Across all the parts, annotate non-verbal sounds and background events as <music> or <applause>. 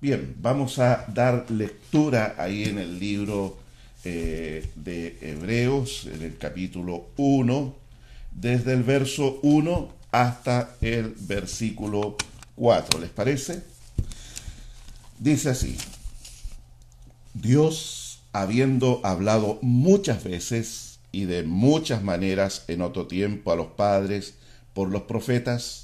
Bien, vamos a dar lectura ahí en el libro eh, de Hebreos, en el capítulo 1, desde el verso 1 hasta el versículo 4. ¿Les parece? Dice así, Dios, habiendo hablado muchas veces y de muchas maneras en otro tiempo a los padres por los profetas,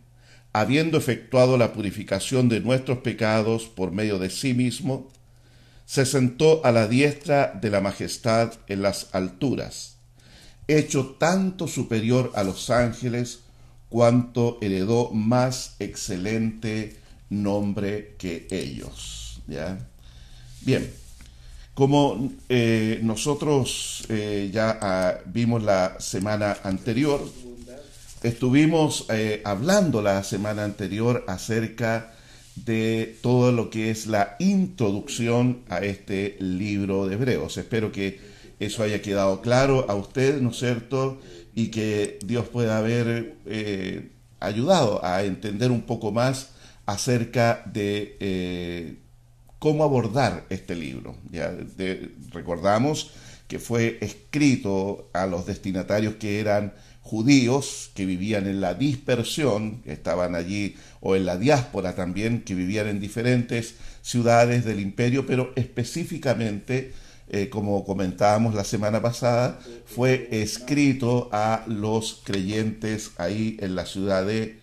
habiendo efectuado la purificación de nuestros pecados por medio de sí mismo, se sentó a la diestra de la majestad en las alturas, hecho tanto superior a los ángeles cuanto heredó más excelente nombre que ellos. ¿ya? Bien, como eh, nosotros eh, ya ah, vimos la semana anterior, estuvimos eh, hablando la semana anterior acerca de todo lo que es la introducción a este libro de Hebreos. Espero que eso haya quedado claro a usted, ¿no es cierto? Y que Dios pueda haber eh, ayudado a entender un poco más acerca de eh, cómo abordar este libro. ¿ya? recordamos que fue escrito a los destinatarios que eran judíos que vivían en la dispersión, que estaban allí, o en la diáspora también, que vivían en diferentes ciudades del imperio, pero específicamente, eh, como comentábamos la semana pasada, fue escrito a los creyentes ahí en la ciudad de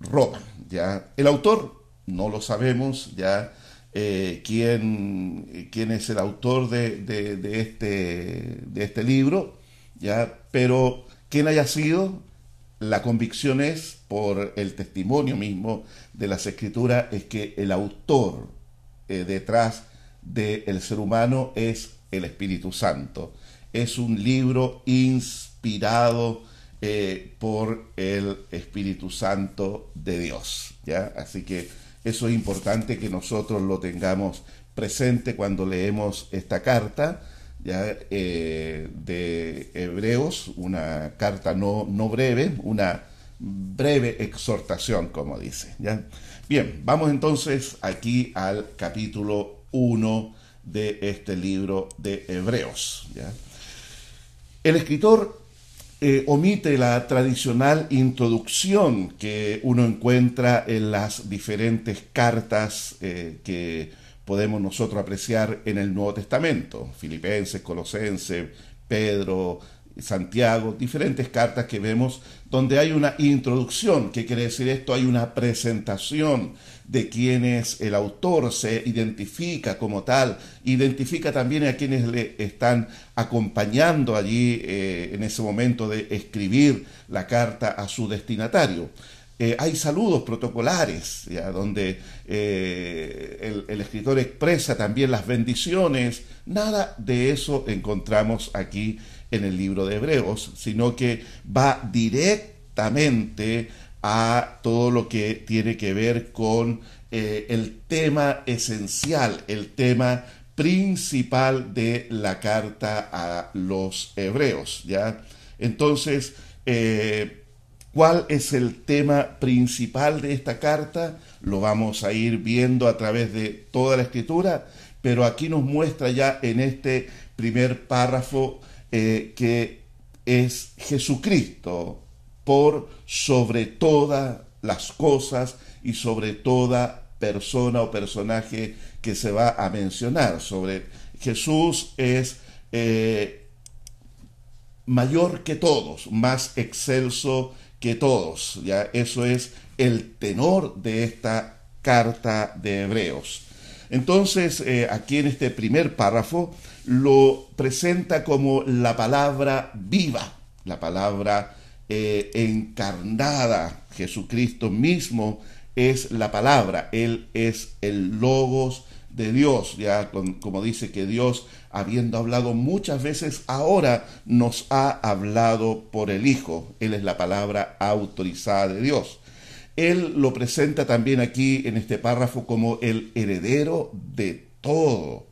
Roma. ¿ya? El autor no lo sabemos, ya eh, quién, quién, es el autor de, de, este, de este libro, ya, pero quien haya sido, la convicción es, por el testimonio mismo de las escrituras, es que el autor eh, detrás del ser humano es el Espíritu Santo. Es un libro inspirado eh, por el Espíritu Santo de Dios. ¿ya? Así que eso es importante que nosotros lo tengamos presente cuando leemos esta carta ya, eh, de Hebreos, una carta no, no breve, una breve exhortación, como dice. ¿ya? Bien, vamos entonces aquí al capítulo 1 de este libro de Hebreos. ¿ya? El escritor eh, omite la tradicional introducción que uno encuentra en las diferentes cartas eh, que podemos nosotros apreciar en el Nuevo Testamento, Filipenses, Colosenses, Pedro, Santiago, diferentes cartas que vemos donde hay una introducción, ¿qué quiere decir esto? Hay una presentación de quién es el autor, se identifica como tal, identifica también a quienes le están acompañando allí eh, en ese momento de escribir la carta a su destinatario. Eh, hay saludos protocolares, donde eh, el, escritor expresa también las bendiciones. Nada de eso encontramos aquí en el libro de Hebreos, sino que va directamente a todo lo que tiene que ver con eh, el tema esencial, el tema principal de la carta a los hebreos. ¿ya? Entonces, ¿Cuál es el tema principal de esta carta? Lo vamos a ir viendo a través de toda la escritura, pero aquí nos muestra ya en este primer párrafo eh, que es Jesucristo por sobre todas las cosas y sobre toda persona o personaje que se va a mencionar. Sobre Jesús es eh, mayor que todos, más excelso que todos. ¿ya? Eso es el tenor de esta carta de Hebreos. Entonces, eh, aquí en este primer párrafo lo presenta como la palabra viva, la palabra eh, encarnada. Jesucristo mismo es la palabra, Él es el logos de Dios, ya como dice que Dios, habiendo hablado muchas veces, ahora nos ha hablado por el Hijo. Él es la palabra autorizada de Dios. Él lo presenta también aquí en este párrafo como el heredero de todo,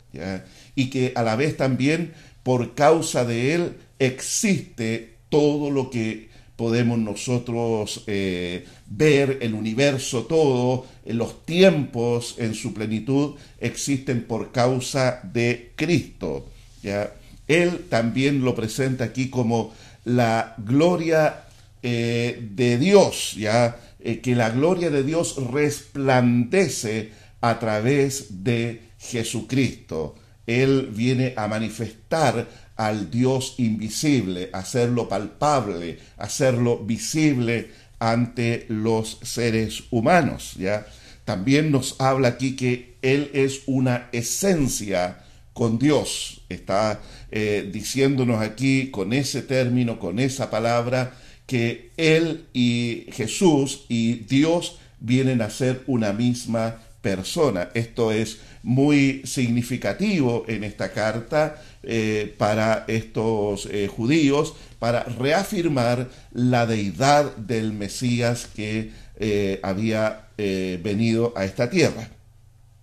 y que a la vez también por causa de Él existe todo lo que podemos nosotros eh, ver, el universo todo, los tiempos en su plenitud existen por causa de Cristo. ¿ya? Él también lo presenta aquí como la gloria eh, de Dios, ya eh, que la gloria de Dios resplandece a través de Jesucristo. Él viene a manifestar al Dios invisible, hacerlo palpable, hacerlo visible ante los seres humanos, ¿ya? También nos habla aquí que Él es una esencia con Dios. Está eh, diciéndonos aquí con ese término, con esa palabra, que Él y Jesús y Dios vienen a ser una misma persona. Esto es muy significativo en esta carta eh, para estos eh, judíos, para reafirmar la deidad del Mesías que eh, había venido a esta tierra.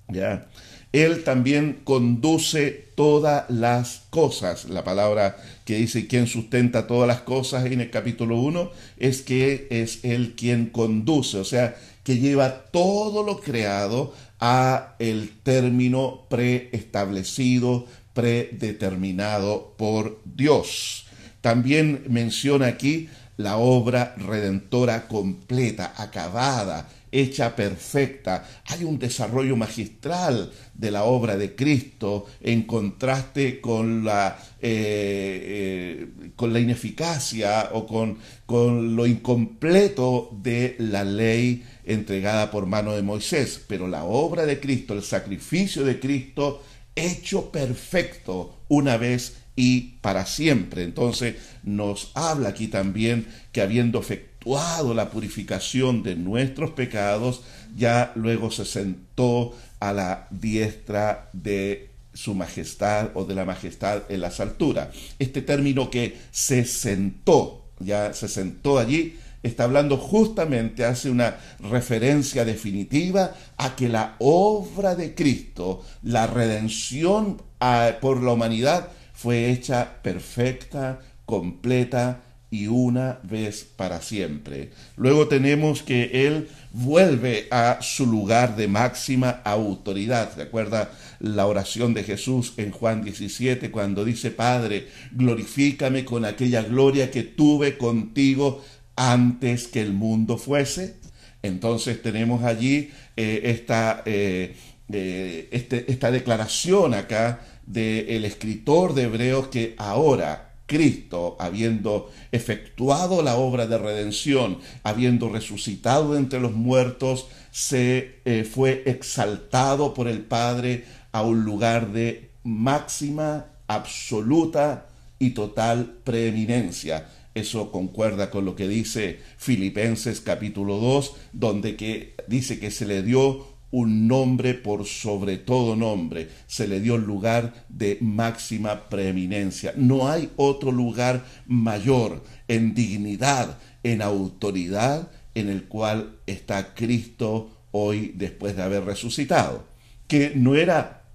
¿Ya? Él también conduce todas las cosas. La palabra que dice quien sustenta todas las cosas en el capítulo 1 es que es Él quien conduce, o sea, que lleva todo lo creado a el término preestablecido, predeterminado por Dios. También menciona aquí la obra redentora completa, acabada, hecha perfecta. Hay un desarrollo magistral de la obra de Cristo en contraste con la, eh, eh, con la ineficacia o con, con lo incompleto de la ley entregada por mano de Moisés. Pero la obra de Cristo, el sacrificio de Cristo, hecho perfecto una vez y para siempre. Entonces nos habla aquí también que habiendo efectuado la purificación de nuestros pecados, ya luego se sentó a la diestra de su majestad o de la majestad en las alturas. Este término que se sentó, ya se sentó allí, está hablando justamente, hace una referencia definitiva a que la obra de Cristo, la redención ah, por la humanidad, fue hecha perfecta, completa y una vez para siempre. Luego tenemos que Él vuelve a su lugar de máxima autoridad. ¿Recuerda la oración de Jesús en Juan 17 cuando dice, Padre, glorifícame con aquella gloria que tuve contigo antes que el mundo fuese. Entonces tenemos allí eh, esta, eh, eh, este, esta declaración acá del escritor de Hebreos que ahora Cristo, habiendo efectuado la obra de redención, habiendo resucitado entre los muertos, se fue exaltado por el Padre a un lugar de máxima, absoluta y total preeminencia. Eso concuerda con lo que dice Filipenses capítulo 2, donde que dice que se le dio un nombre por sobre todo nombre, se le dio lugar de máxima preeminencia. No hay otro lugar mayor en dignidad, en autoridad, en el cual está Cristo hoy después de haber resucitado, que no era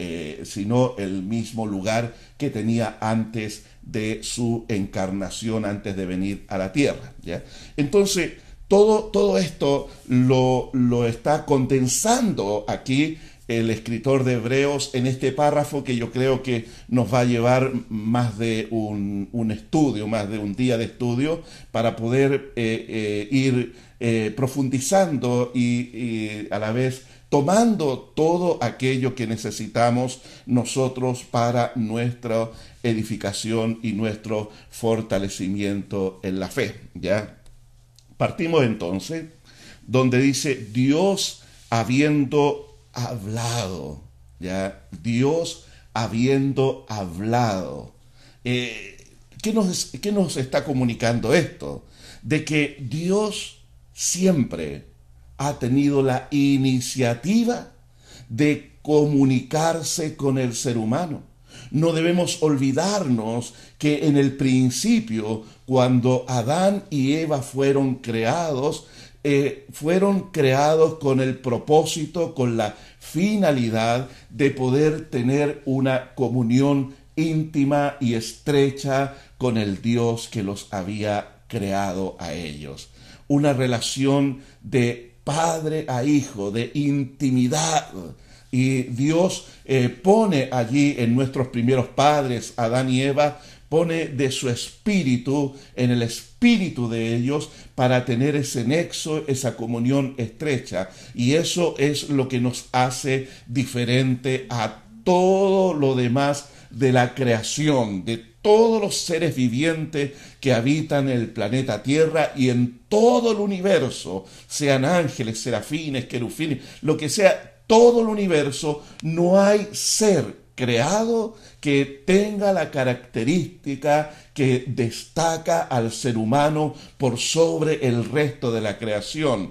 eh, sino el mismo lugar que tenía antes de su encarnación, antes de venir a la tierra. ¿ya? Entonces, todo, todo esto lo, lo está condensando aquí el escritor de Hebreos en este párrafo que yo creo que nos va a llevar más de un, un estudio, más de un día de estudio, para poder eh, eh, ir profundizando y, y, a la vez tomando todo aquello que necesitamos nosotros para nuestra edificación y nuestro fortalecimiento en la fe. ¿ya? Partimos entonces donde dice Dios habiendo hablado, ¿ya? Dios habiendo hablado. Eh, ¿qué, nos, ¿Qué nos está comunicando esto? De que Dios siempre ha tenido la iniciativa de comunicarse con el ser humano. No debemos olvidarnos que en el principio, cuando Adán y Eva fueron creados, eh, fueron creados con el propósito, con la finalidad de poder tener una comunión íntima y estrecha con el Dios que los había creado a ellos. Una relación de padre a hijo, de intimidad. Y Dios eh, pone allí en nuestros primeros padres, Adán y Eva, pone de su espíritu en el espíritu de ellos para tener ese nexo, esa comunión estrecha. Y eso es lo que nos hace diferente a todo lo demás de la creación, de todos los seres vivientes que habitan el planeta Tierra y en todo el universo, sean ángeles, serafines, querufines, lo que sea, todo el universo, no hay ser creado que tenga la característica que destaca al ser humano por sobre el resto de la creación.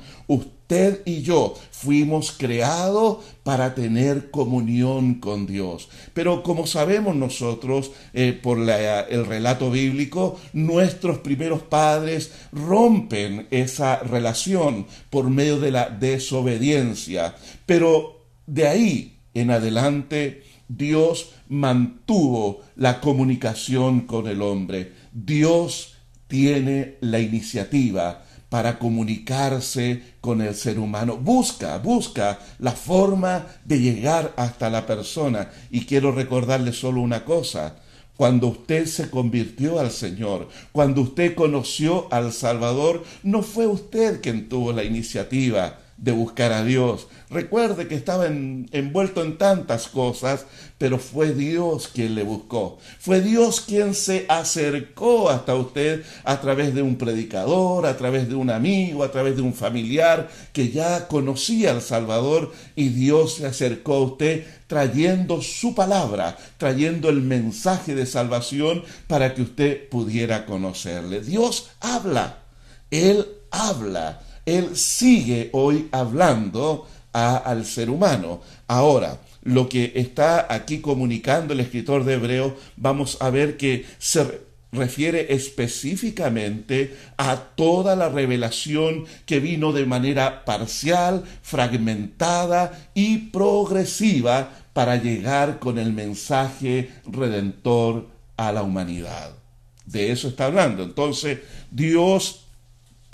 Y yo fuimos creados para tener comunión con Dios. Pero como sabemos nosotros eh, por el relato bíblico, nuestros primeros padres rompen esa relación por medio de la desobediencia. Pero de ahí en adelante Dios mantuvo la comunicación con el hombre. Dios tiene la iniciativa para comunicarse con el ser humano. Busca, busca la forma de llegar hasta la persona. Y quiero recordarle solo una cosa. Cuando usted se convirtió al Señor, cuando usted conoció al Salvador, no fue usted quien tuvo la iniciativa de buscar a Dios. Recuerde que estaba envuelto en tantas cosas, pero fue Dios quien le buscó. Fue Dios quien se acercó hasta usted a través de un predicador, a través de un amigo, a través de un familiar que ya conocía al Salvador y Dios se acercó a usted trayendo su palabra, trayendo el mensaje de salvación para que usted pudiera conocerle. Dios habla, Él habla él sigue hoy hablando al ser humano. Ahora, lo que está aquí comunicando el escritor de Hebreo, vamos a ver que se refiere específicamente a toda la revelación que vino de manera parcial, fragmentada y progresiva para llegar con el mensaje redentor a la humanidad. De eso está hablando. Entonces, Dios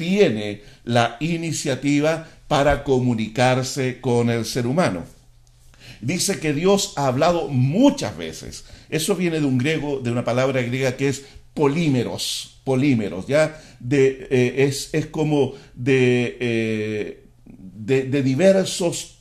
tiene la iniciativa para comunicarse con el ser humano. Dice que Dios ha hablado muchas veces. Eso viene de un griego, de una palabra griega que es polímeros, polímeros, ya de, eh, es, es, como de, eh, de, de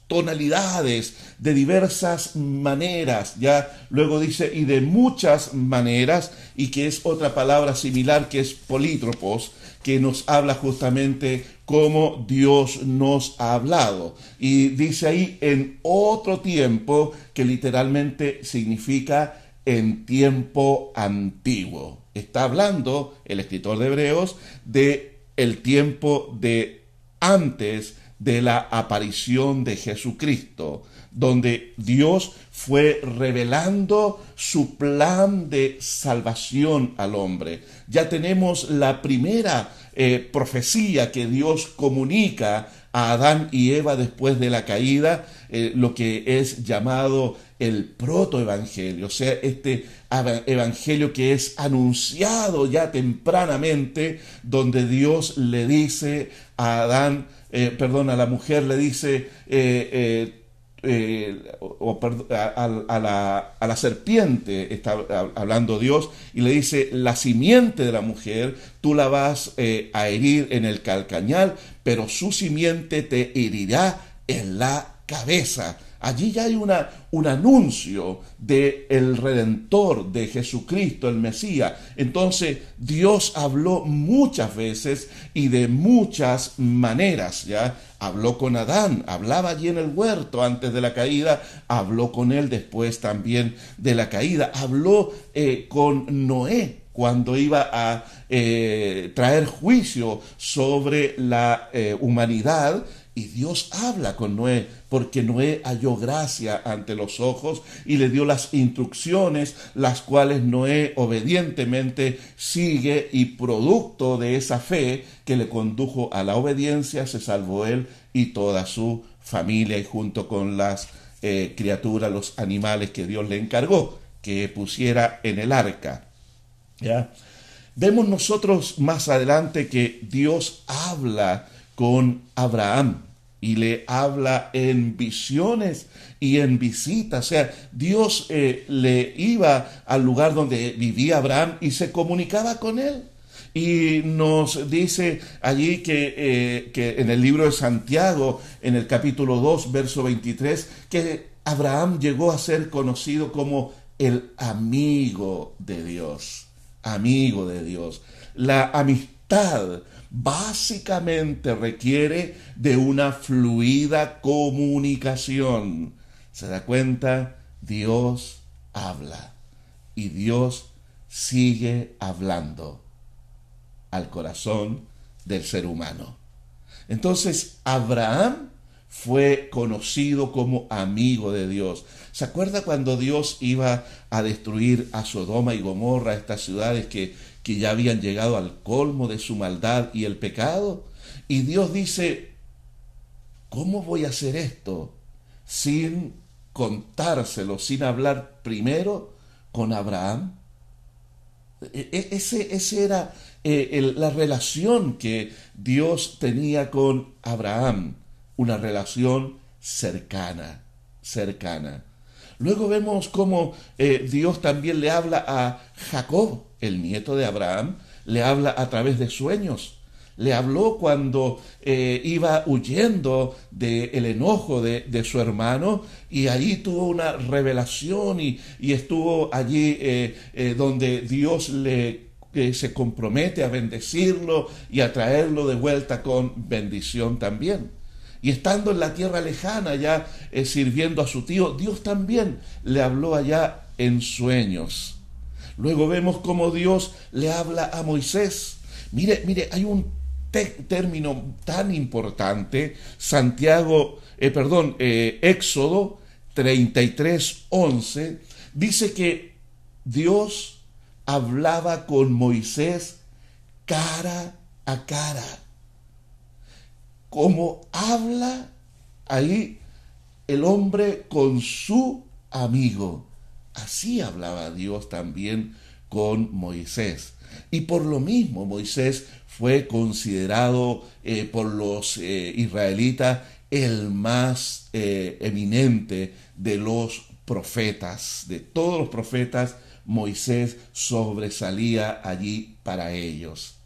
tonalidades, de diversas maneras, ya luego dice, y de muchas maneras, y que es otra palabra similar que es polítropos, que nos habla justamente cómo Dios nos ha hablado. Y dice ahí en otro tiempo, que literalmente significa en tiempo antiguo. Está hablando el escritor de Hebreos de el tiempo de antes de la aparición de Jesucristo, donde Dios fue revelando su plan de salvación al hombre. Ya tenemos la primera eh, profecía que Dios comunica a Adán y Eva después de la caída, eh, lo que es llamado el protoevangelio, o sea, este evangelio que es anunciado ya tempranamente, donde Dios le dice a Adán, eh, perdón, a la mujer le dice, eh, eh, a, la, a, la, serpiente, está hablando Dios, y le dice, la simiente de la mujer, tú la vas a herir en el calcañal, pero su simiente te herirá en la cabeza. Allí ya hay un anuncio de el Redentor, de Jesucristo, el Mesías. Entonces Dios habló muchas veces y de muchas maneras, ¿ya? Habló con Adán, hablaba allí en el huerto antes de la caída, habló con él después también de la caída, habló eh, con Noé cuando iba a eh, traer juicio sobre la eh, humanidad Y Dios habla con Noé porque Noé halló gracia ante los ojos y le dio las instrucciones, las cuales Noé obedientemente sigue y producto de esa fe que le condujo a la obediencia se salvó él y toda su familia y junto con las eh, criaturas, los animales que Dios le encargó que pusiera en el arca. ¿Ya? Vemos nosotros más adelante que Dios habla con Abraham y le habla en visiones y en visitas. O sea, Dios eh, le iba al lugar donde vivía Abraham y se comunicaba con él. Y nos dice allí que, eh, que en el libro de Santiago, en el capítulo 2, verso 23, que Abraham llegó a ser conocido como el amigo de Dios. Amigo de Dios. La amistad básicamente requiere de una fluida comunicación. ¿Se da cuenta? Dios habla y Dios sigue hablando al corazón del ser humano. Entonces, Abraham fue conocido como amigo de Dios. ¿Se acuerda cuando Dios iba a destruir a Sodoma y Gomorra, estas ciudades que, que ya habían llegado al colmo de su maldad y el pecado? Y Dios dice, ¿cómo voy a hacer esto sin contárselo, sin hablar primero con Abraham? E, e, ese, ese era eh, la relación que Dios tenía con Abraham, una relación cercana, cercana. Luego vemos cómo eh, Dios también le habla a Jacob, el nieto de Abraham, le habla a través de sueños. Le habló cuando eh, iba huyendo del enojo de, su hermano y allí tuvo una revelación y, estuvo allí donde Dios le que se compromete a bendecirlo y a traerlo de vuelta con bendición también. Y estando en la tierra lejana ya eh, sirviendo a su tío, Dios también le habló allá en sueños. Luego vemos cómo Dios le habla a Moisés. Mire, mire, hay un término tan importante, Santiago, eh, perdón, eh, Éxodo 33, 11, dice que Dios hablaba con Moisés cara a cara. Como habla ahí el hombre con su amigo. Así hablaba Dios también con Moisés. Y por lo mismo Moisés fue considerado eh, por los eh, israelitas el más eh, eminente de los profetas, de todos los profetas Moisés sobresalía allí para ellos.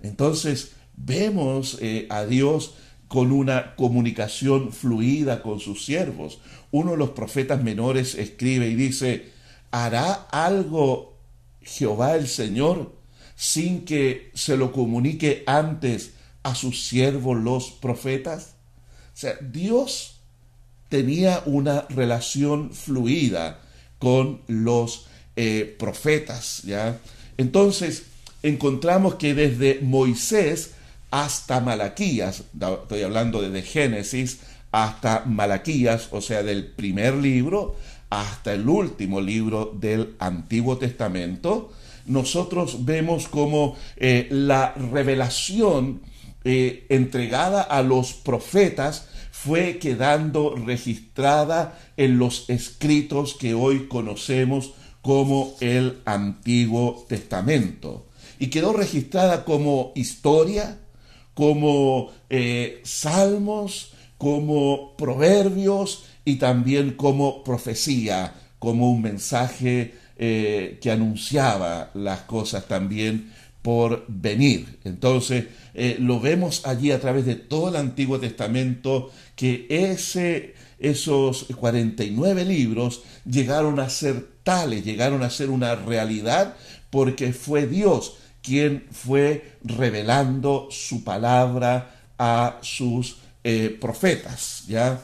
Entonces vemos a Dios con una comunicación fluida con sus siervos. Uno de los profetas menores escribe y dice, ¿hará algo Jehová el Señor sin que se lo comunique antes a sus siervos los profetas? O sea, Dios tenía una relación fluida con los eh, profetas, ¿ya? Entonces, encontramos que desde Moisés hasta Malaquías, estoy hablando desde Génesis hasta Malaquías, o sea, del primer libro hasta el último libro del Antiguo Testamento, nosotros vemos como eh, la revelación eh, entregada a los profetas fue quedando registrada en los escritos que hoy conocemos como el Antiguo Testamento. Y quedó registrada como historia, como eh, salmos, como proverbios y también como profecía, como un mensaje eh, que anunciaba las cosas también por venir. Entonces, eh, lo vemos allí a través de todo el Antiguo Testamento que ese, esos 49 libros llegaron a ser tales, llegaron a ser una realidad porque fue Dios quien fue revelando su palabra a sus eh, profetas, ¿ya?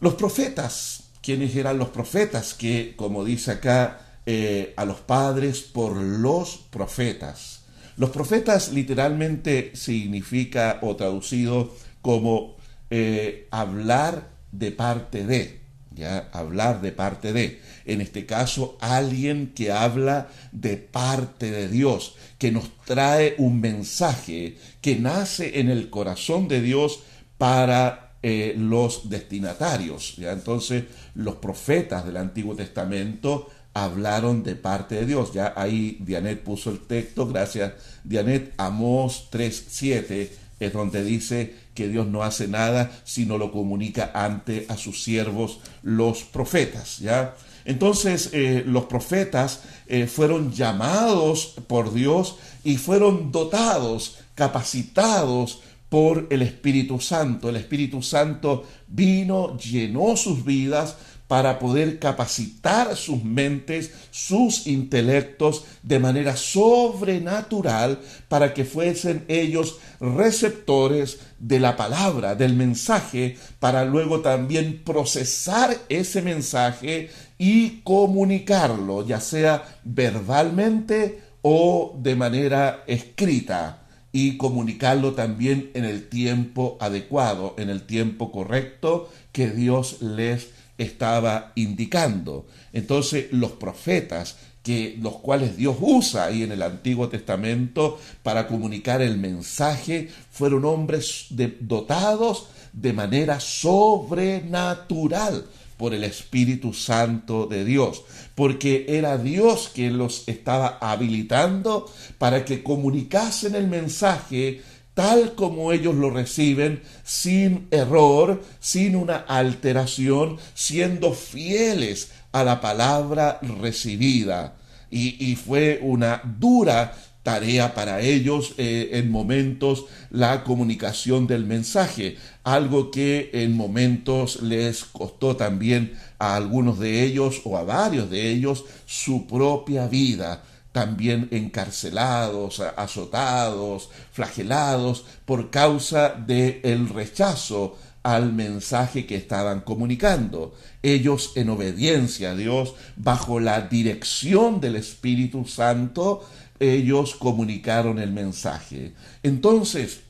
Los profetas, ¿quiénes eran los profetas? Que, como dice acá, eh, a los padres por los profetas. Los profetas literalmente significa o traducido como eh, hablar de parte de, hablar de parte de. En este caso, alguien que habla de parte de Dios, que nos trae un mensaje que nace en el corazón de Dios para eh, los destinatarios. ¿ya? Entonces, los profetas del Antiguo Testamento hablaron de parte de Dios. Ya ahí Dianet puso el texto, gracias Dianet, Amós 3.7 es donde dice que Dios no hace nada sino lo comunica ante a sus siervos los profetas, ¿ya? Entonces eh, los profetas eh, fueron llamados por Dios y fueron dotados, capacitados por el Espíritu Santo. El Espíritu Santo vino, llenó sus vidas para poder capacitar sus mentes, sus intelectos de manera sobrenatural para que fuesen ellos receptores de la palabra, del mensaje, para luego también procesar ese mensaje y comunicarlo, ya sea verbalmente o de manera escrita y comunicarlo también en el tiempo adecuado, en el tiempo correcto que Dios les estaba indicando. Entonces los profetas, que los cuales Dios usa ahí en el Antiguo Testamento para comunicar el mensaje, fueron hombres dotados de manera sobrenatural por el Espíritu Santo de Dios, porque era Dios quien los estaba habilitando para que comunicasen el mensaje tal como ellos lo reciben, sin error, sin una alteración, siendo fieles a la palabra recibida. Y, fue una dura tarea para ellos eh, en momentos la comunicación del mensaje, algo que en momentos les costó también a algunos de ellos o a varios de ellos su propia vida también encarcelados, azotados, flagelados por causa del el rechazo al mensaje que estaban comunicando. Ellos en obediencia a Dios, bajo la dirección del Espíritu Santo, ellos comunicaron el mensaje. Entonces,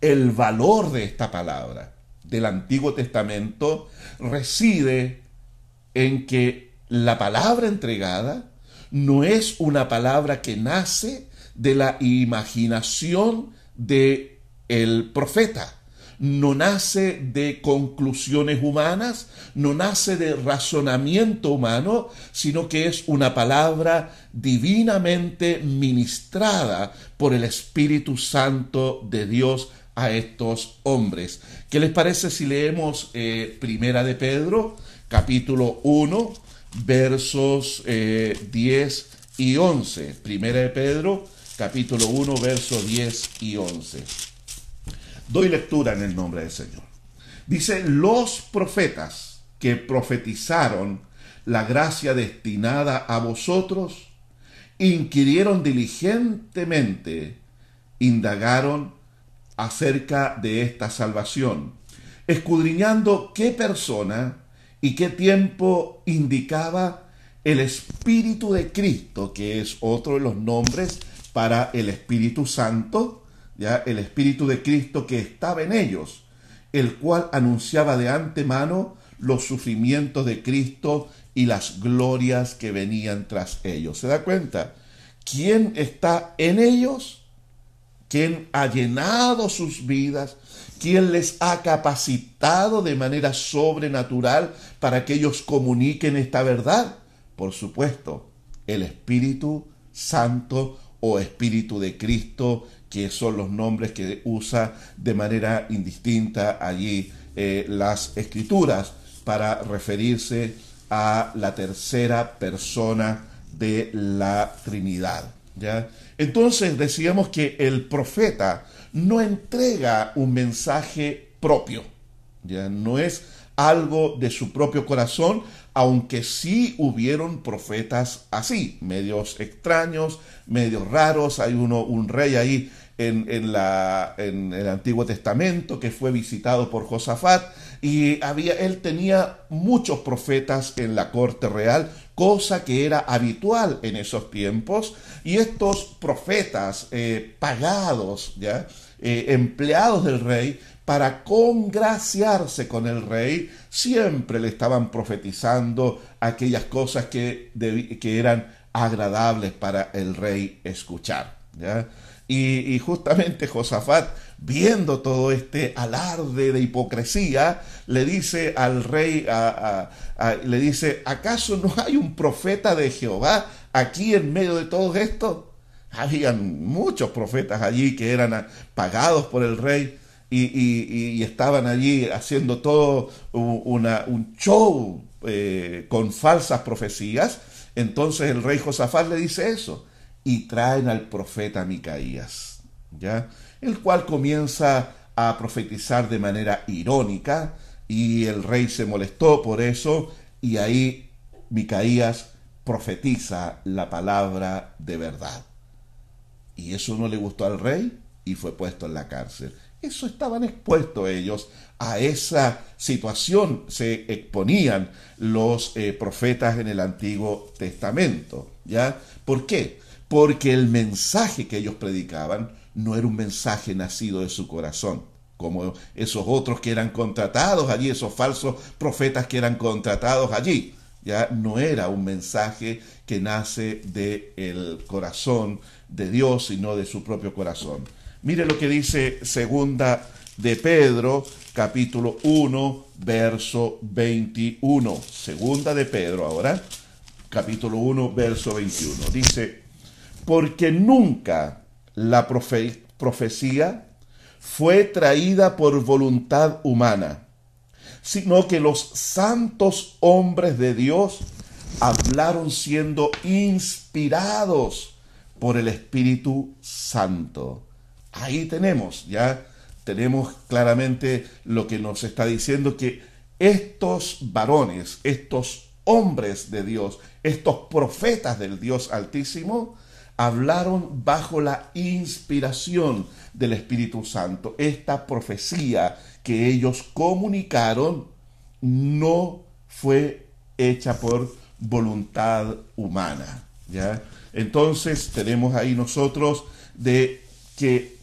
el valor de esta palabra del Antiguo Testamento reside en que la palabra entregada no es una palabra que nace de la imaginación de el profeta, no nace de conclusiones humanas, no nace de razonamiento humano, sino que es una palabra divinamente ministrada por el Espíritu Santo de Dios a estos hombres. ¿Qué les parece si leemos eh, Primera de Pedro, capítulo 1, versos 10 eh, y 11. Primera de Pedro, capítulo 1, versos 10 y 11. Doy lectura en el nombre del Señor. Dice, los profetas que profetizaron la gracia destinada a vosotros, inquirieron diligentemente, indagaron acerca de esta salvación, escudriñando qué persona y qué tiempo indicaba el Espíritu de Cristo, que es otro de los nombres para el Espíritu Santo, ya el Espíritu de Cristo que estaba en ellos, el cual anunciaba de antemano los sufrimientos de Cristo y las glorias que venían tras ellos. ¿Se da cuenta? ¿Quién está en ellos? ¿Quién ha llenado sus vidas? ¿Quién les ha capacitado de manera sobrenatural para que ellos comuniquen esta verdad? Por supuesto, el Espíritu Santo o Espíritu de Cristo, que son los nombres que usa de manera indistinta allí eh, las escrituras para referirse a la tercera persona de la Trinidad. ¿ya? Entonces decíamos que el profeta no entrega un mensaje propio, ya no es algo de su propio corazón, aunque sí hubieron profetas así, medios extraños, medios raros, hay uno, un rey ahí en, la, en el Antiguo Testamento que fue visitado por Josafat y había, él tenía muchos profetas en la corte real, cosa que era habitual en esos tiempos, y estos profetas eh, pagados, ¿ya? Eh, empleados del rey, para congraciarse con el rey, siempre le estaban profetizando aquellas cosas que, que eran agradables para el rey escuchar. Y, justamente Josafat, viendo todo este alarde de hipocresía, le dice al rey, le dice, ¿acaso no hay un profeta de Jehová aquí en medio de todo esto? Habían muchos profetas allí que eran pagados por el rey y, estaban allí haciendo todo una, un show eh, con falsas profecías. Entonces el rey Josafat le dice eso y traen al profeta Micaías, ¿ya? El cual comienza a profetizar de manera irónica y el rey se molestó por eso y ahí Micaías profetiza la palabra de verdad. Y eso no le gustó al rey y fue puesto en la cárcel. Eso estaban expuestos ellos a esa situación, se exponían los eh, profetas en el Antiguo Testamento. ¿Ya? ¿Por qué? Porque el mensaje que ellos predicaban no era un mensaje nacido de su corazón, como esos otros que eran contratados allí, esos falsos profetas que eran contratados allí. Ya no era un mensaje que nace del corazón de Dios, sino de su propio corazón. Mire lo que dice segunda de Pedro, capítulo 1, verso 21. Segunda de Pedro ahora, capítulo 1, verso 21. Dice, porque nunca la profecía fue traída por voluntad humana, sino que los santos hombres de Dios hablaron siendo inspirados por el Espíritu Santo. Ahí tenemos, ya tenemos claramente lo que nos está diciendo que estos varones, estos hombres de Dios, estos profetas del Dios Altísimo, hablaron bajo la inspiración del Espíritu Santo. Esta profecía que ellos comunicaron no fue hecha por voluntad humana. ¿ya? Entonces tenemos ahí nosotros de que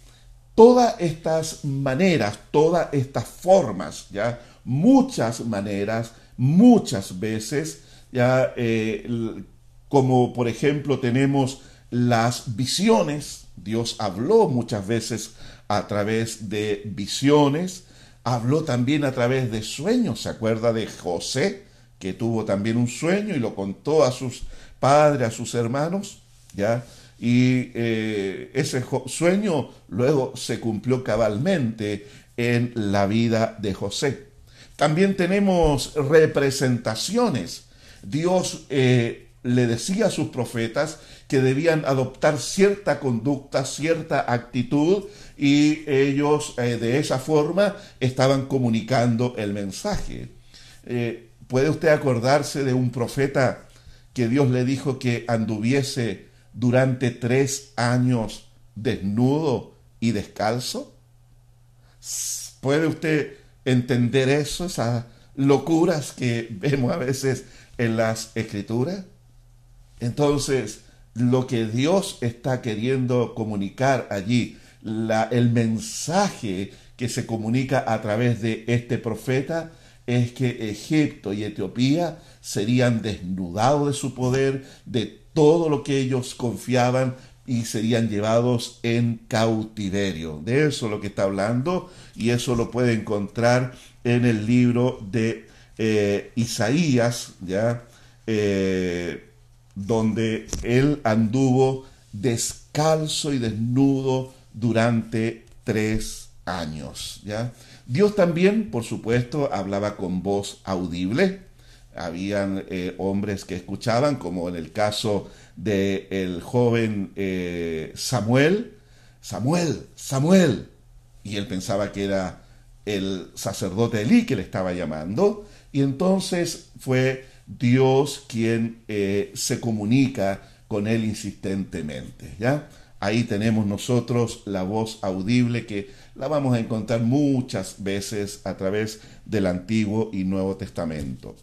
todas estas maneras, todas estas formas, ya muchas maneras, muchas veces, ya eh, como por ejemplo tenemos las visiones, Dios habló muchas veces a través de visiones, habló también a través de sueños, ¿se acuerda de José, que tuvo también un sueño y lo contó a sus padres, a sus hermanos? ¿Ya? Y eh, ese sueño luego se cumplió cabalmente en la vida de José. También tenemos representaciones. Dios eh, le decía a sus profetas que debían adoptar cierta conducta, cierta actitud, y ellos eh, de esa forma estaban comunicando el mensaje. ¿Puede usted acordarse de un profeta que Dios le dijo que anduviese durante tres años desnudo y descalzo? ¿Puede usted entender eso, esas locuras que <laughs> vemos a veces en las escrituras? Entonces, lo que Dios está queriendo comunicar allí, la, el mensaje que se comunica a través de este profeta, es que Egipto y Etiopía serían desnudados de su poder, de todo lo que ellos confiaban y serían llevados en cautiverio. De eso es lo que está hablando y eso lo puede encontrar en el libro de eh, Isaías, ¿ya? Eh, donde él anduvo descalzo y desnudo durante tres años. ¿ya? Dios también, por supuesto, hablaba con voz audible, habían eh, hombres que escuchaban, como en el caso del el joven eh, Samuel, Samuel, Samuel, y él pensaba que era el sacerdote Elí que le estaba llamando, y entonces fue Dios quien eh, se comunica con él insistentemente, ¿ya? Ahí tenemos nosotros la voz audible que la vamos a encontrar muchas veces a través del Antiguo y Nuevo Testamento.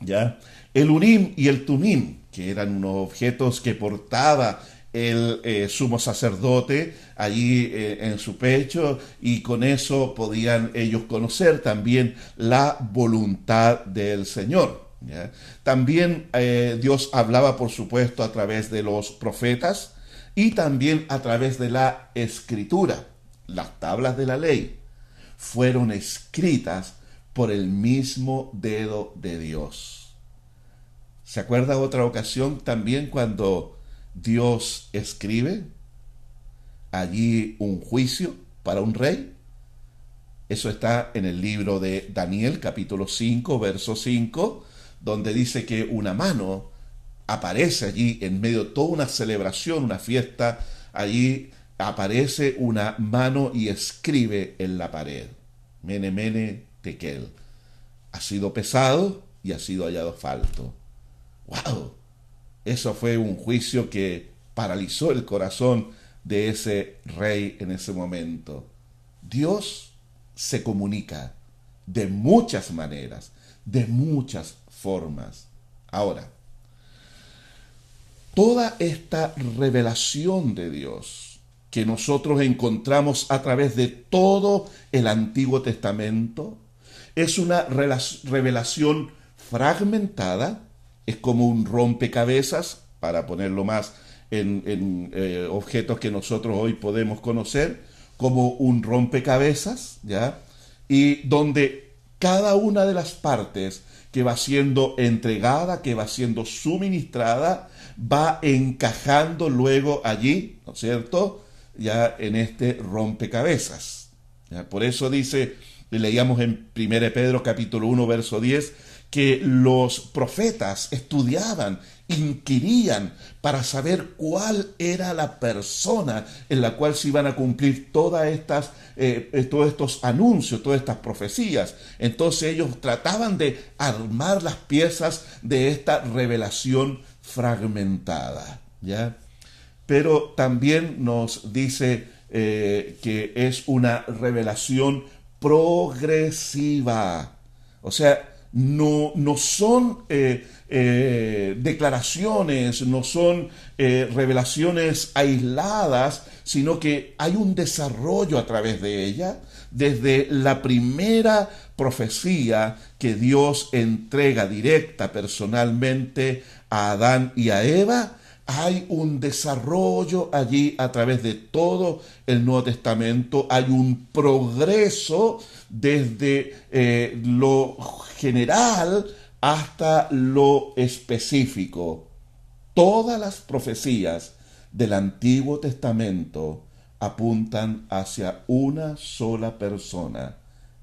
¿Ya? El Urim y el Tumim, que eran unos objetos que portaba el eh, sumo sacerdote allí eh, en su pecho y con eso podían ellos conocer también la voluntad del Señor. También eh, Dios hablaba, por supuesto, a través de los profetas y también a través de la escritura. Las tablas de la ley fueron escritas por el mismo dedo de Dios. ¿Se acuerda otra ocasión también cuando Dios escribe allí un juicio para un rey? Eso está en el libro de Daniel capítulo 5, verso 5, donde dice que una mano aparece allí en medio de toda una celebración, una fiesta, allí aparece una mano y escribe en la pared. Mene, mene, tekel. Ha sido pesado y ha sido hallado falto. ¡Wow! Eso fue un juicio que paralizó el corazón de ese rey en ese momento. Dios se comunica de muchas maneras, de muchas formas. Ahora, toda esta revelación de Dios que nosotros encontramos a través de todo el Antiguo Testamento es una revelación fragmentada, es como un rompecabezas, para ponerlo más en, eh, objetos que nosotros hoy podemos conocer, como un rompecabezas, ¿ya? Y donde cada una de las partes que va siendo entregada, que va siendo suministrada, va encajando luego allí, ¿no es cierto? Ya en este rompecabezas. Por eso dice, leíamos en 1 Pedro capítulo 1, verso 10, que los profetas estudiaban, inquirían para saber cuál era la persona en la cual se iban a cumplir todas estas, eh, todos estos anuncios, todas estas profecías. Entonces ellos trataban de armar las piezas de esta revelación fragmentada. ¿ya? Pero también nos dice eh, que es una revelación progresiva. O sea, no, no son eh, eh, declaraciones, no son eh, revelaciones aisladas, sino que hay un desarrollo a través de ella, desde la primera profecía que Dios entrega directa personalmente a Adán y a Eva, hay un desarrollo allí a través de todo el Nuevo Testamento, hay un progreso desde eh, lo general hasta lo específico. Todas las profecías del Antiguo Testamento apuntan hacia una sola persona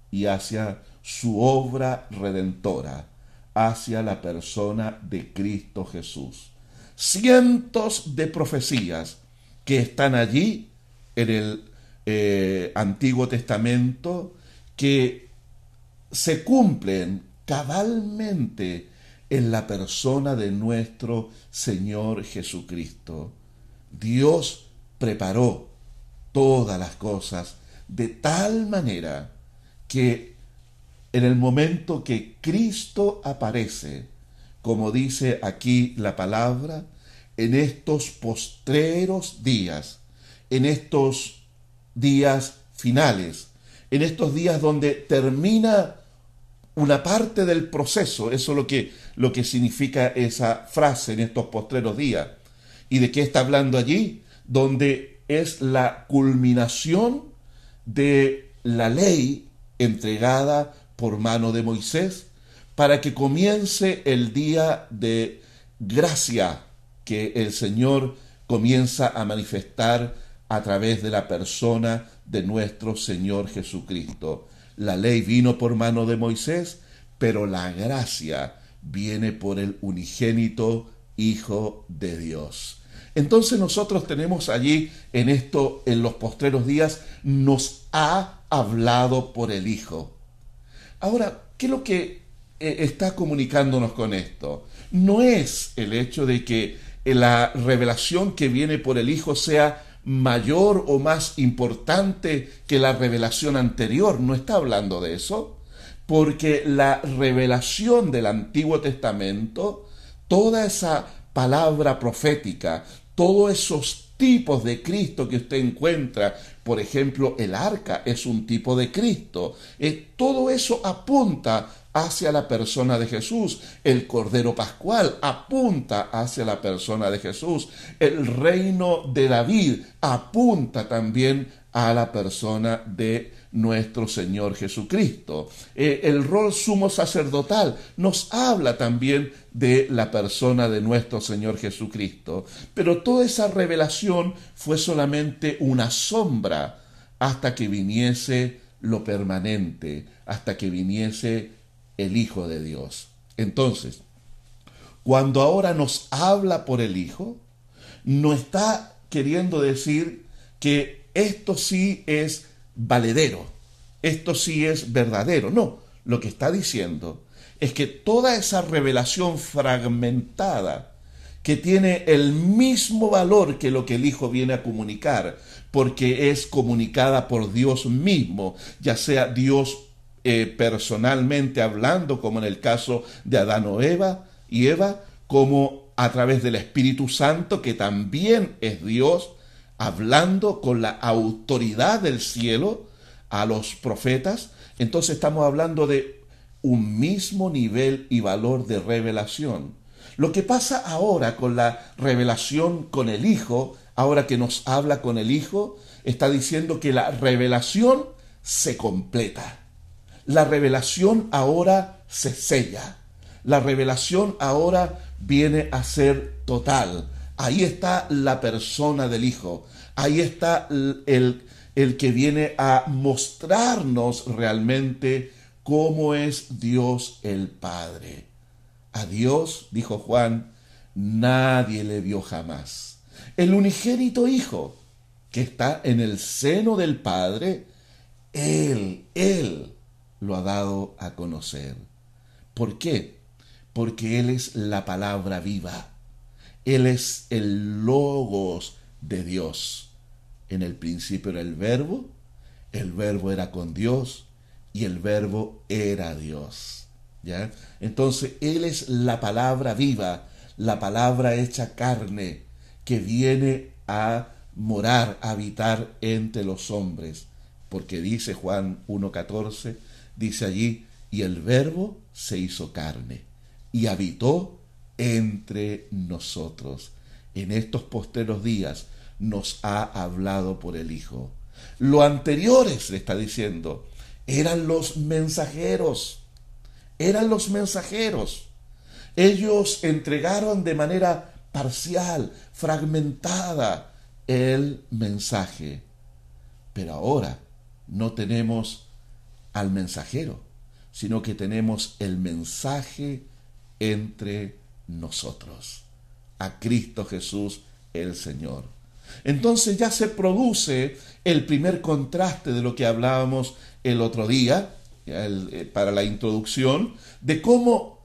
y hacia su obra redentora, hacia la persona de Cristo Jesús cientos de profecías que están allí en el eh, Antiguo Testamento que se cumplen cabalmente en la persona de nuestro Señor Jesucristo. Dios preparó todas las cosas de tal manera que en el momento que Cristo aparece, como dice aquí la palabra, en estos postreros días, en estos días finales, en estos días donde termina una parte del proceso, eso es lo que, lo que significa esa frase en estos postreros días. ¿Y de qué está hablando allí? Donde es la culminación de la ley entregada por mano de Moisés para que comience el día de gracia que el Señor comienza a manifestar a través de la persona de nuestro Señor Jesucristo. La ley vino por mano de Moisés, pero la gracia viene por el unigénito Hijo de Dios. Entonces nosotros tenemos allí en esto, en los postreros días, nos ha hablado por el Hijo. Ahora, ¿qué es lo que eh, está comunicándonos con esto. No es el hecho de que eh, la revelación que viene por el Hijo sea mayor o más importante que la revelación anterior. No está hablando de eso. Porque la revelación del Antiguo Testamento, toda esa palabra profética, todos esos tipos de Cristo que usted encuentra, por ejemplo, el arca es un tipo de Cristo, eh, todo eso apunta hacia la persona de Jesús. El Cordero Pascual apunta hacia la persona de Jesús. El reino de David apunta también a la persona de nuestro Señor Jesucristo. Eh, el rol sumo sacerdotal nos habla también de la persona de nuestro Señor Jesucristo. Pero toda esa revelación fue solamente una sombra hasta que viniese lo permanente, hasta que viniese el Hijo de Dios. Entonces, cuando ahora nos habla por el Hijo, no está queriendo decir que esto sí es valedero, esto sí es verdadero. No, lo que está diciendo es que toda esa revelación fragmentada, que tiene el mismo valor que lo que el Hijo viene a comunicar, porque es comunicada por Dios mismo, ya sea Dios eh, personalmente hablando, como en el caso de Adán o Eva y Eva, como a través del Espíritu Santo, que también es Dios, hablando con la autoridad del cielo a los profetas, entonces estamos hablando de un mismo nivel y valor de revelación. Lo que pasa ahora con la revelación con el Hijo, ahora que nos habla con el Hijo, está diciendo que la revelación se completa. La revelación ahora se sella. La revelación ahora viene a ser total. Ahí está la persona del Hijo. Ahí está el, el que viene a mostrarnos realmente cómo es Dios el Padre. A Dios, dijo Juan, nadie le vio jamás. El unigénito Hijo, que está en el seno del Padre, Él, Él lo ha dado a conocer. ¿Por qué? Porque Él es la palabra viva. Él es el logos de Dios. En el principio era el verbo, el verbo era con Dios y el verbo era Dios. ¿Ya? Entonces Él es la palabra viva, la palabra hecha carne, que viene a morar, a habitar entre los hombres. Porque dice Juan 1.14, dice allí, y el verbo se hizo carne y habitó entre nosotros. En estos posteros días nos ha hablado por el Hijo. Lo anteriores, le está diciendo, eran los mensajeros. Eran los mensajeros. Ellos entregaron de manera parcial, fragmentada, el mensaje. Pero ahora no tenemos al mensajero, sino que tenemos el mensaje entre nosotros, a Cristo Jesús el Señor. Entonces ya se produce el primer contraste de lo que hablábamos el otro día, eh, para la introducción, de cómo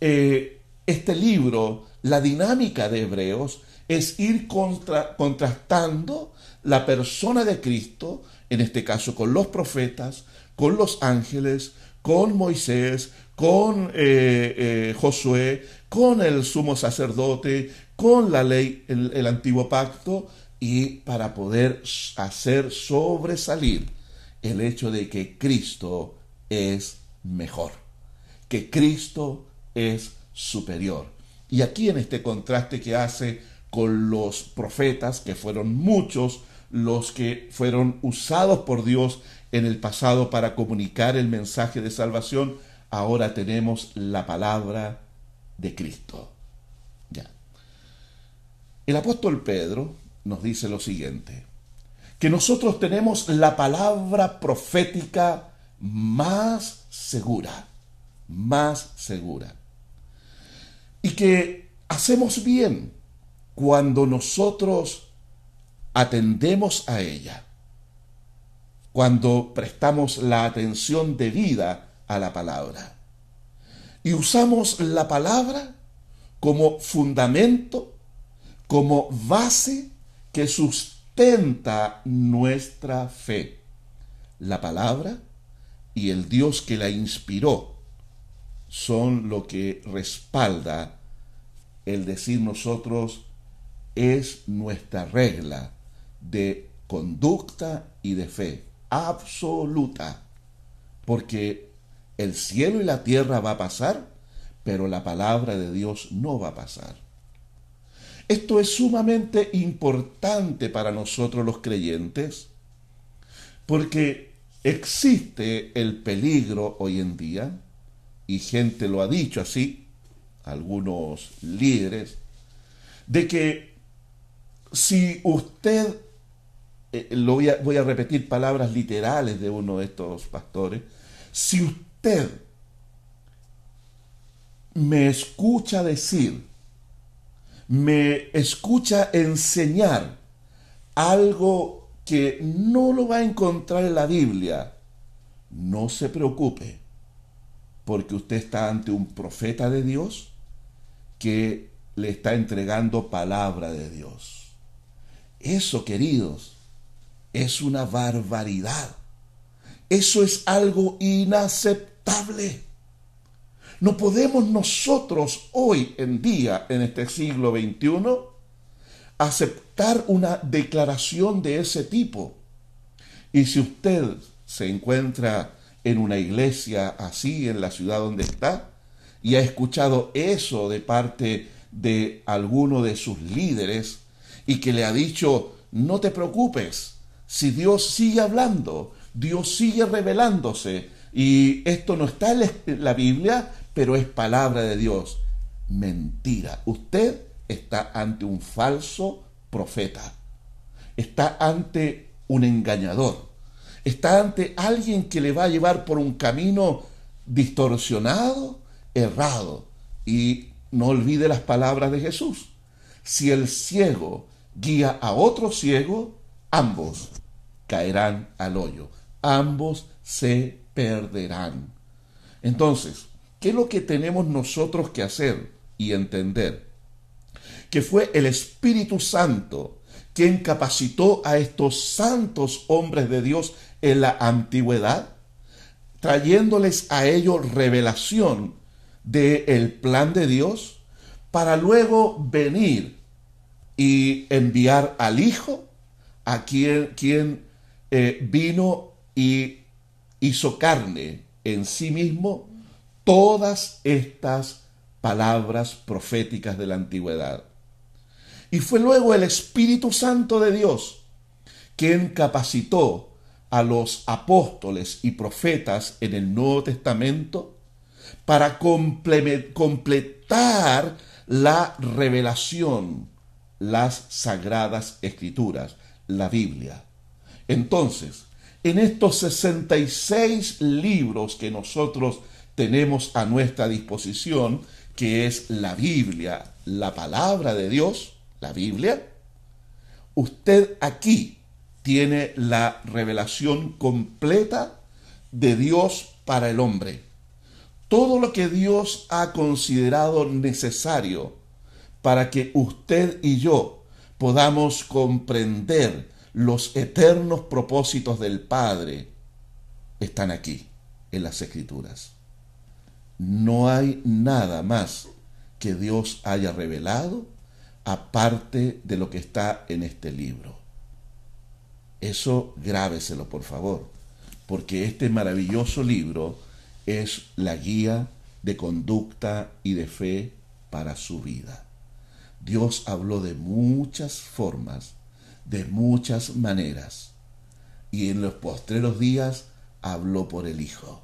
eh, este libro, la dinámica de Hebreos, es ir contrastando la persona de Cristo, en este caso con los profetas, con los ángeles, con Moisés, con eh, eh, Josué, con el sumo sacerdote, con la ley, el, el antiguo pacto, y para poder hacer sobresalir el hecho de que Cristo es mejor, que Cristo es superior. Y aquí en este contraste que hace con los profetas, que fueron muchos los que fueron usados por Dios en el pasado para comunicar el mensaje de salvación, ahora tenemos la palabra de Cristo. Ya. El apóstol Pedro nos dice lo siguiente, que nosotros tenemos la palabra profética más segura, más segura. Y que hacemos bien cuando nosotros atendemos a ella cuando prestamos la atención debida a la palabra. Y usamos la palabra como fundamento, como base que sustenta nuestra fe. La palabra y el Dios que la inspiró son lo que respalda el decir nosotros es nuestra regla de conducta y de fe absoluta, porque el cielo y la tierra va a pasar, pero la palabra de Dios no va a pasar. Esto es sumamente importante para nosotros los creyentes, porque existe el peligro hoy en día, y gente lo ha dicho así, algunos líderes, de que si usted, eh, lo voy a, voy a repetir palabras literales de uno de estos pastores, si usted me escucha decir, me escucha enseñar algo que no lo va a encontrar en la Biblia, no se preocupe, porque usted está ante un profeta de Dios que le está entregando palabra de Dios. Eso, queridos, es una barbaridad. Eso es algo inaceptable. No podemos nosotros hoy en día, en este siglo XXI, aceptar una declaración de ese tipo. Y si usted se encuentra en una iglesia así, en la ciudad donde está, y ha escuchado eso de parte de alguno de sus líderes, y que le ha dicho, no te preocupes, si Dios sigue hablando, Dios sigue revelándose, y esto no está en la Biblia, pero es palabra de Dios. Mentira. Usted está ante un falso profeta. Está ante un engañador. Está ante alguien que le va a llevar por un camino distorsionado, errado. Y no olvide las palabras de Jesús. Si el ciego guía a otro ciego, ambos caerán al hoyo. Ambos se perderán. Entonces, ¿Qué es lo que tenemos nosotros que hacer y entender? Que fue el Espíritu Santo quien capacitó a estos santos hombres de Dios en la antigüedad, trayéndoles a ellos revelación del el plan de Dios, para luego venir y enviar al Hijo, a quien, eh, vino y hizo carne en sí mismo todas estas palabras proféticas de la antigüedad. Y fue luego el Espíritu Santo de Dios quien capacitó a los apóstoles y profetas en el Nuevo Testamento para completar la revelación, las sagradas escrituras, la Biblia. Entonces, en estos 66 libros que nosotros tenemos a nuestra disposición, que es la Biblia, la palabra de Dios, la Biblia, usted aquí tiene la revelación completa de Dios para el hombre. Todo lo que Dios ha considerado necesario para que usted y yo podamos comprender los eternos propósitos del Padre están aquí, en las Escrituras. No hay nada más que Dios haya revelado aparte de lo que está en este libro. Eso grábeselo, por favor, porque este maravilloso libro es la guía de conducta y de fe para su vida. Dios habló de muchas formas, de muchas maneras, y en los postreros días habló por el Hijo.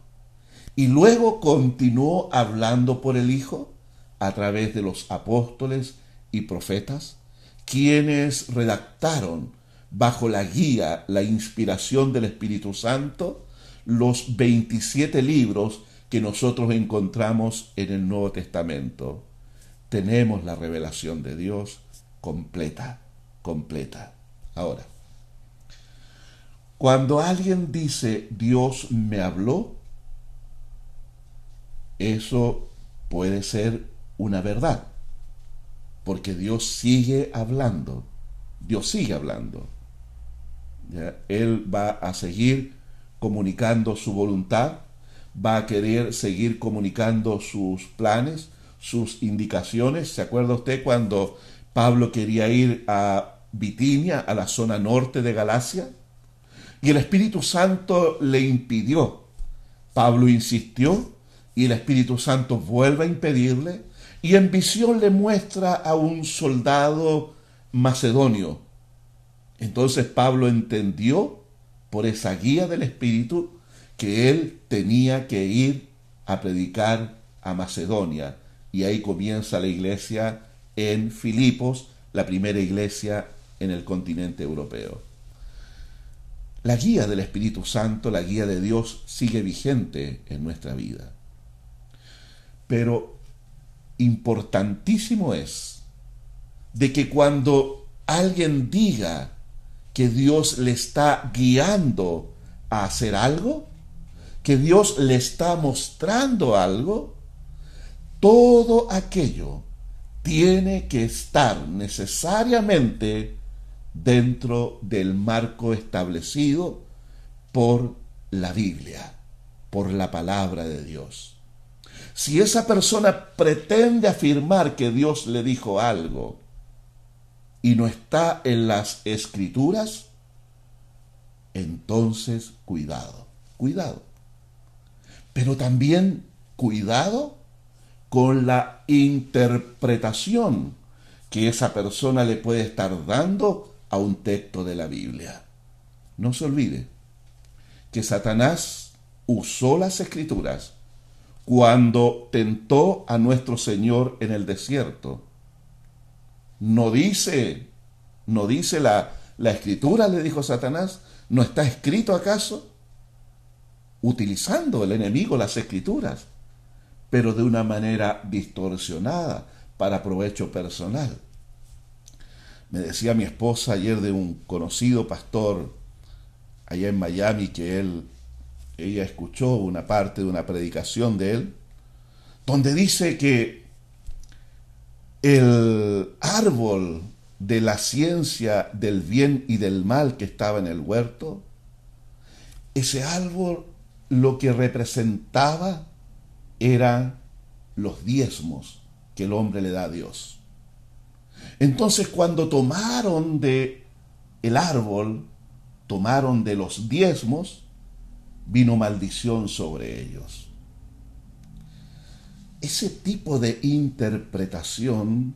Y luego continuó hablando por el Hijo a través de los apóstoles y profetas, quienes redactaron bajo la guía, la inspiración del Espíritu Santo, los 27 libros que nosotros encontramos en el Nuevo Testamento. Tenemos la revelación de Dios completa, completa. Ahora, cuando alguien dice Dios me habló, eso puede ser una verdad, porque Dios sigue hablando, Dios sigue hablando. Él va a seguir comunicando su voluntad, va a querer seguir comunicando sus planes, sus indicaciones. ¿Se acuerda usted cuando Pablo quería ir a Bitinia, a la zona norte de Galacia, y el Espíritu Santo le impidió. Pablo insistió y el Espíritu Santo vuelve a impedirle y en visión le muestra a un soldado macedonio. Entonces Pablo entendió por esa guía del Espíritu que él tenía que ir a predicar a Macedonia. Y ahí comienza la iglesia en Filipos, la primera iglesia en el continente europeo. La guía del Espíritu Santo, la guía de Dios, sigue vigente en nuestra vida. Pero importantísimo es de que cuando alguien diga que Dios le está guiando a hacer algo, que Dios le está mostrando algo, todo aquello tiene que estar necesariamente dentro del marco establecido por la Biblia, por la palabra de Dios. Si esa persona pretende afirmar que Dios le dijo algo y no está en las escrituras, entonces cuidado, cuidado. Pero también cuidado con la interpretación que esa persona le puede estar dando a un texto de la Biblia. No se olvide que Satanás usó las escrituras cuando tentó a nuestro Señor en el desierto. No dice, no dice la, la escritura, le dijo Satanás, ¿no está escrito acaso? Utilizando el enemigo las escrituras, pero de una manera distorsionada para provecho personal. Me decía mi esposa ayer de un conocido pastor allá en Miami que él, ella escuchó una parte de una predicación de él, donde dice que el árbol de la ciencia del bien y del mal que estaba en el huerto, ese árbol lo que representaba eran los diezmos que el hombre le da a Dios. Entonces cuando tomaron de el árbol, tomaron de los diezmos, vino maldición sobre ellos. Ese tipo de interpretación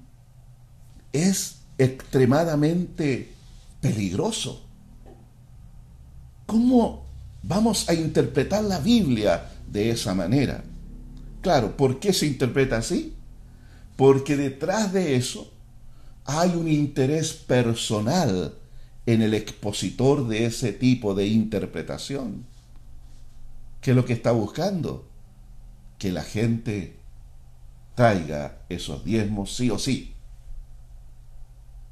es extremadamente peligroso. ¿Cómo vamos a interpretar la Biblia de esa manera? Claro, ¿por qué se interpreta así? Porque detrás de eso hay un interés personal en el expositor de ese tipo de interpretación. ¿Qué es lo que está buscando? Que la gente traiga esos diezmos sí o sí.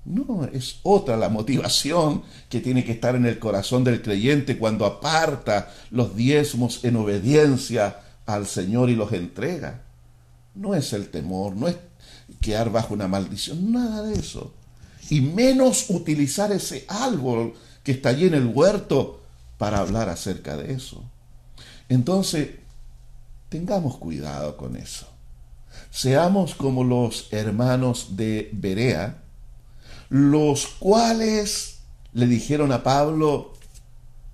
No, es otra la motivación que tiene que estar en el corazón del creyente cuando aparta los diezmos en obediencia al Señor y los entrega. No es el temor, no es quedar bajo una maldición, nada de eso. Y menos utilizar ese árbol que está allí en el huerto para hablar acerca de eso. Entonces, tengamos cuidado con eso. Seamos como los hermanos de Berea, los cuales le dijeron a Pablo,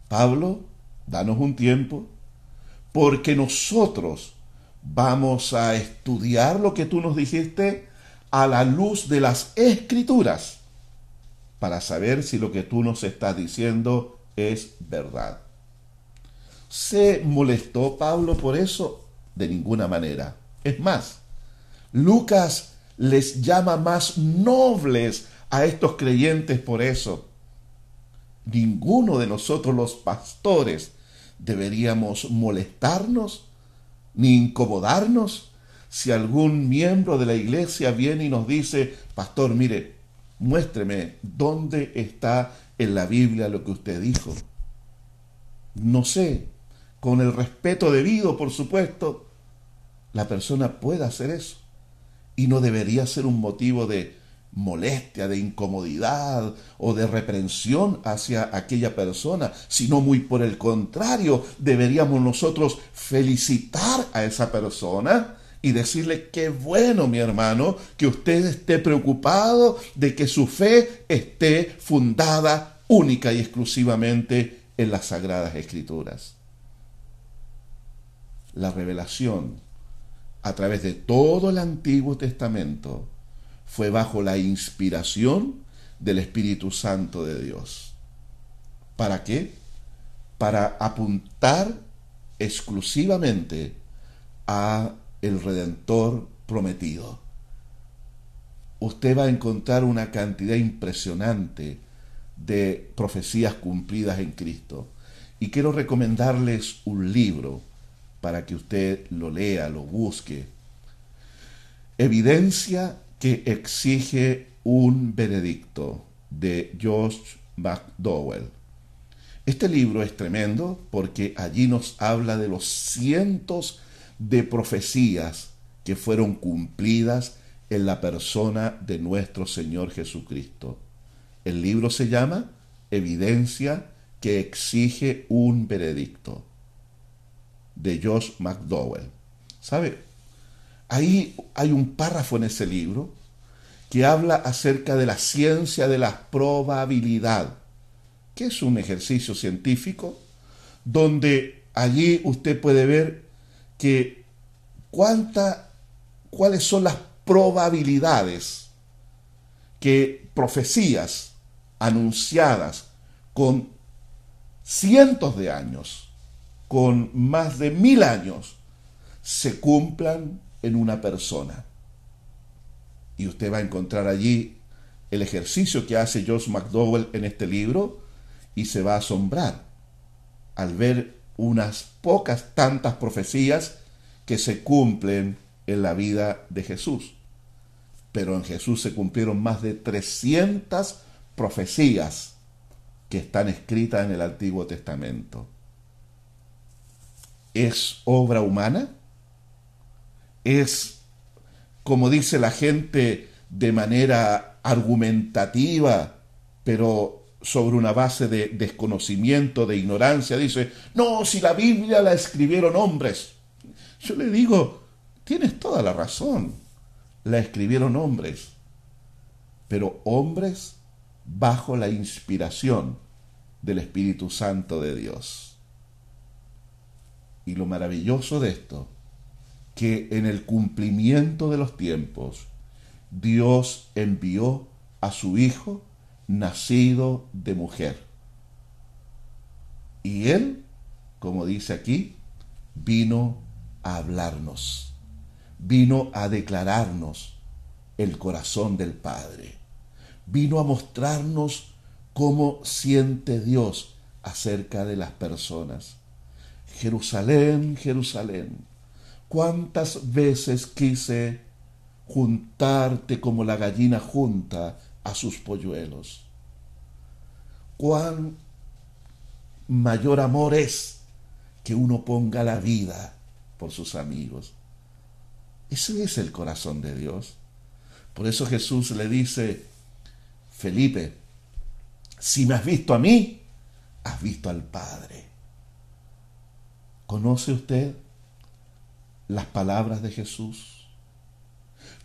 Pablo, danos un tiempo, porque nosotros vamos a estudiar lo que tú nos dijiste a la luz de las escrituras para saber si lo que tú nos estás diciendo es verdad. ¿Se molestó Pablo por eso? De ninguna manera. Es más, Lucas les llama más nobles a estos creyentes por eso. Ninguno de nosotros los pastores deberíamos molestarnos ni incomodarnos si algún miembro de la iglesia viene y nos dice, pastor, mire, muéstreme dónde está en la Biblia lo que usted dijo. No sé, con el respeto debido, por supuesto, la persona puede hacer eso. Y no debería ser un motivo de molestia, de incomodidad o de reprensión hacia aquella persona, sino muy por el contrario, deberíamos nosotros felicitar a esa persona y decirle qué bueno, mi hermano, que usted esté preocupado de que su fe esté fundada única y exclusivamente en las sagradas escrituras. La revelación a través de todo el Antiguo Testamento fue bajo la inspiración del Espíritu Santo de Dios. ¿Para qué? Para apuntar exclusivamente a el Redentor prometido. Usted va a encontrar una cantidad impresionante de profecías cumplidas en Cristo. Y quiero recomendarles un libro para que usted lo lea, lo busque. Evidencia que exige un veredicto de George McDowell. Este libro es tremendo porque allí nos habla de los cientos de profecías que fueron cumplidas en la persona de nuestro Señor Jesucristo. El libro se llama Evidencia que exige un veredicto de Josh McDowell. ¿Sabe? Ahí hay un párrafo en ese libro que habla acerca de la ciencia de la probabilidad, que es un ejercicio científico donde allí usted puede ver que cuánta, cuáles son las probabilidades que profecías anunciadas con cientos de años con más de mil años se cumplan en una persona. Y usted va a encontrar allí el ejercicio que hace George McDowell en este libro y se va a asombrar al ver unas pocas tantas profecías que se cumplen en la vida de Jesús. Pero en Jesús se cumplieron más de 300 profecías que están escritas en el Antiguo Testamento es obra humana? ¿Es, como dice la gente, de manera argumentativa, pero sobre una base de desconocimiento, de ignorancia? Dice, no, si la Biblia la escribieron hombres. Yo le digo, tienes toda la razón, la escribieron hombres, pero hombres bajo la inspiración del Espíritu Santo de Dios. Y lo maravilloso de esto, que en el cumplimiento de los tiempos, Dios envió a su Hijo nacido de mujer. Y Él, como dice aquí, vino a hablarnos, vino a declararnos el corazón del Padre, vino a mostrarnos cómo siente Dios acerca de las personas Jerusalén, Jerusalén, cuántas veces quise juntarte como la gallina junta a sus polluelos. Cuán mayor amor es que uno ponga la vida por sus amigos. Ese es el corazón de Dios. Por eso Jesús le dice, Felipe, si me has visto a mí, has visto al Padre. ¿Conoce usted las palabras de Jesús?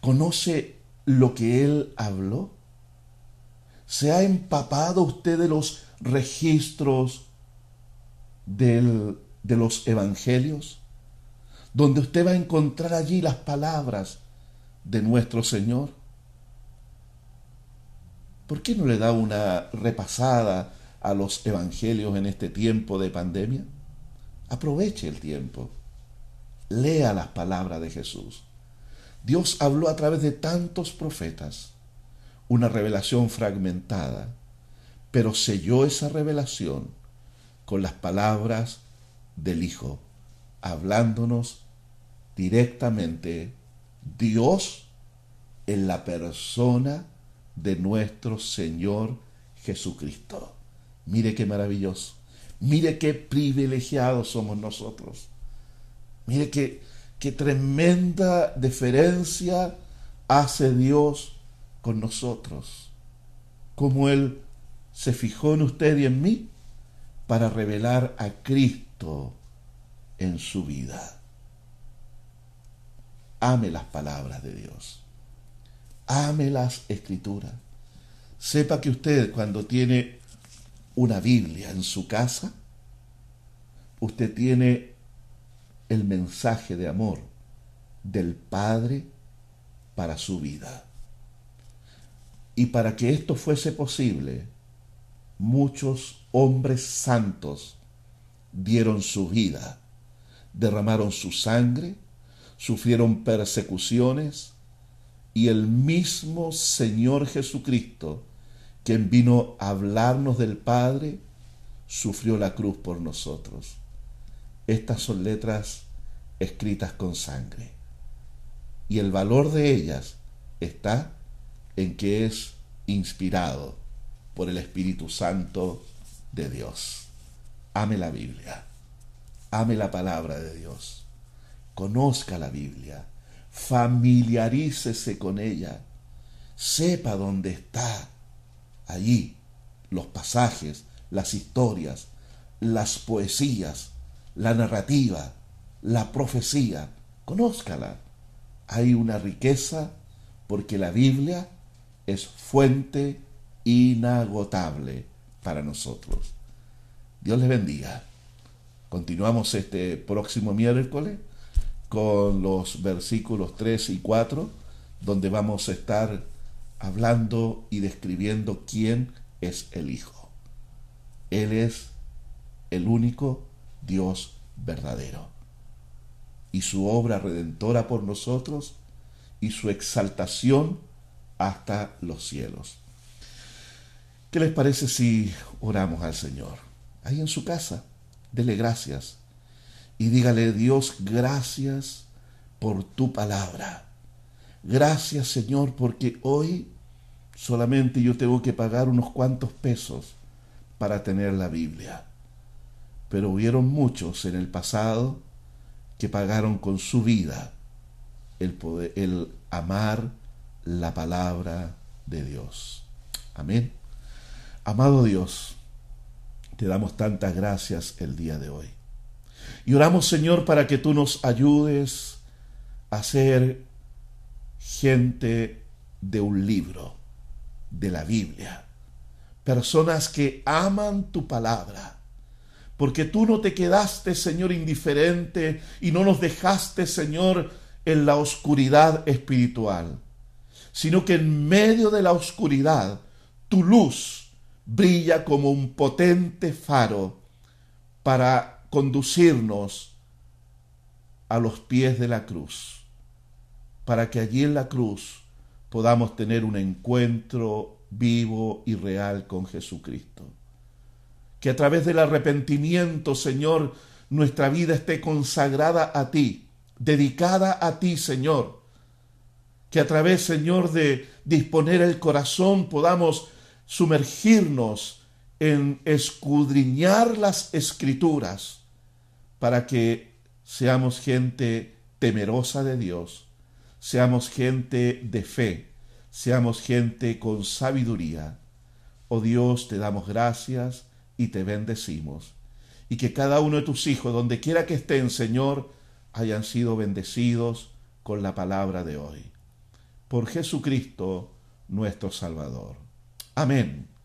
¿Conoce lo que Él habló? ¿Se ha empapado usted de los registros de los evangelios? Donde usted va a encontrar allí las palabras de nuestro Señor. ¿Por qué no le da una repasada a los evangelios en este tiempo de pandemia? Aproveche el tiempo. Lea las palabras de Jesús. Dios habló a través de tantos profetas, una revelación fragmentada, pero selló esa revelación con las palabras del Hijo, hablándonos directamente Dios en la persona de nuestro Señor Jesucristo. Mire qué maravilloso. Mire qué privilegiados somos nosotros. Mire qué, tremenda diferencia hace Dios con nosotros. Como Él se fijó en usted y en mí para revelar a Cristo en su vida. ame las palabras de Dios. Ame las escrituras. Sepa que usted cuando tiene una Biblia en su casa, usted tiene el mensaje de amor del Padre para su vida. Y para que esto fuese posible, muchos hombres santos dieron su vida, derramaron su sangre, sufrieron persecuciones, y el mismo Señor Jesucristo, quien vino a hablarnos del Padre, sufrió la cruz por nosotros. Estas son letras escritas con sangre. Y el valor de ellas está en que es inspirado por el Espíritu Santo de Dios. Ame la Biblia, ame la palabra de Dios, conozca la Biblia, familiarícese con ella, sepa dónde está. Allí los pasajes, las historias, las poesías, la narrativa, la profecía, conózcala. Hay una riqueza porque la Biblia es fuente inagotable para nosotros. Dios les bendiga. Continuamos este próximo miércoles con los versículos 3 y 4, donde vamos a estar hablando y describiendo quién es el Hijo. Él es el único Dios verdadero. Y su obra redentora por nosotros y su exaltación hasta los cielos. ¿Qué les parece si oramos al Señor? Ahí en su casa, dele gracias y dígale, Dios, gracias por tu palabra. Gracias, Señor, porque hoy solamente yo tengo que pagar unos cuantos pesos para tener la Biblia. Pero hubieron muchos en el pasado que pagaron con su vida el, poder, el amar la palabra de Dios. Amén. Amado Dios, te damos tantas gracias el día de hoy. Y oramos, Señor, para que tú nos ayudes a ser gente de un libro, de la Biblia. Personas que aman tu palabra. Porque tú no te quedaste, Señor, indiferente y no nos dejaste, Señor, en la oscuridad espiritual, sino que en medio de la oscuridad tu luz brilla como un potente faro para conducirnos a los pies de la cruz, para que allí en la cruz podamos tener un encuentro vivo y real con Jesucristo. Que a través del arrepentimiento, Señor, nuestra vida esté consagrada a ti, dedicada a ti, Señor. Que a través, Señor, de disponer el corazón podamos sumergirnos en escudriñar las escrituras para que seamos gente temerosa de Dios, seamos gente de fe, seamos gente con sabiduría. Oh Dios, te damos gracias y te bendecimos. Y que cada uno de tus hijos, donde quiera que estén, Señor, hayan sido bendecidos con la palabra de hoy. Por Jesucristo, nuestro Salvador. Amén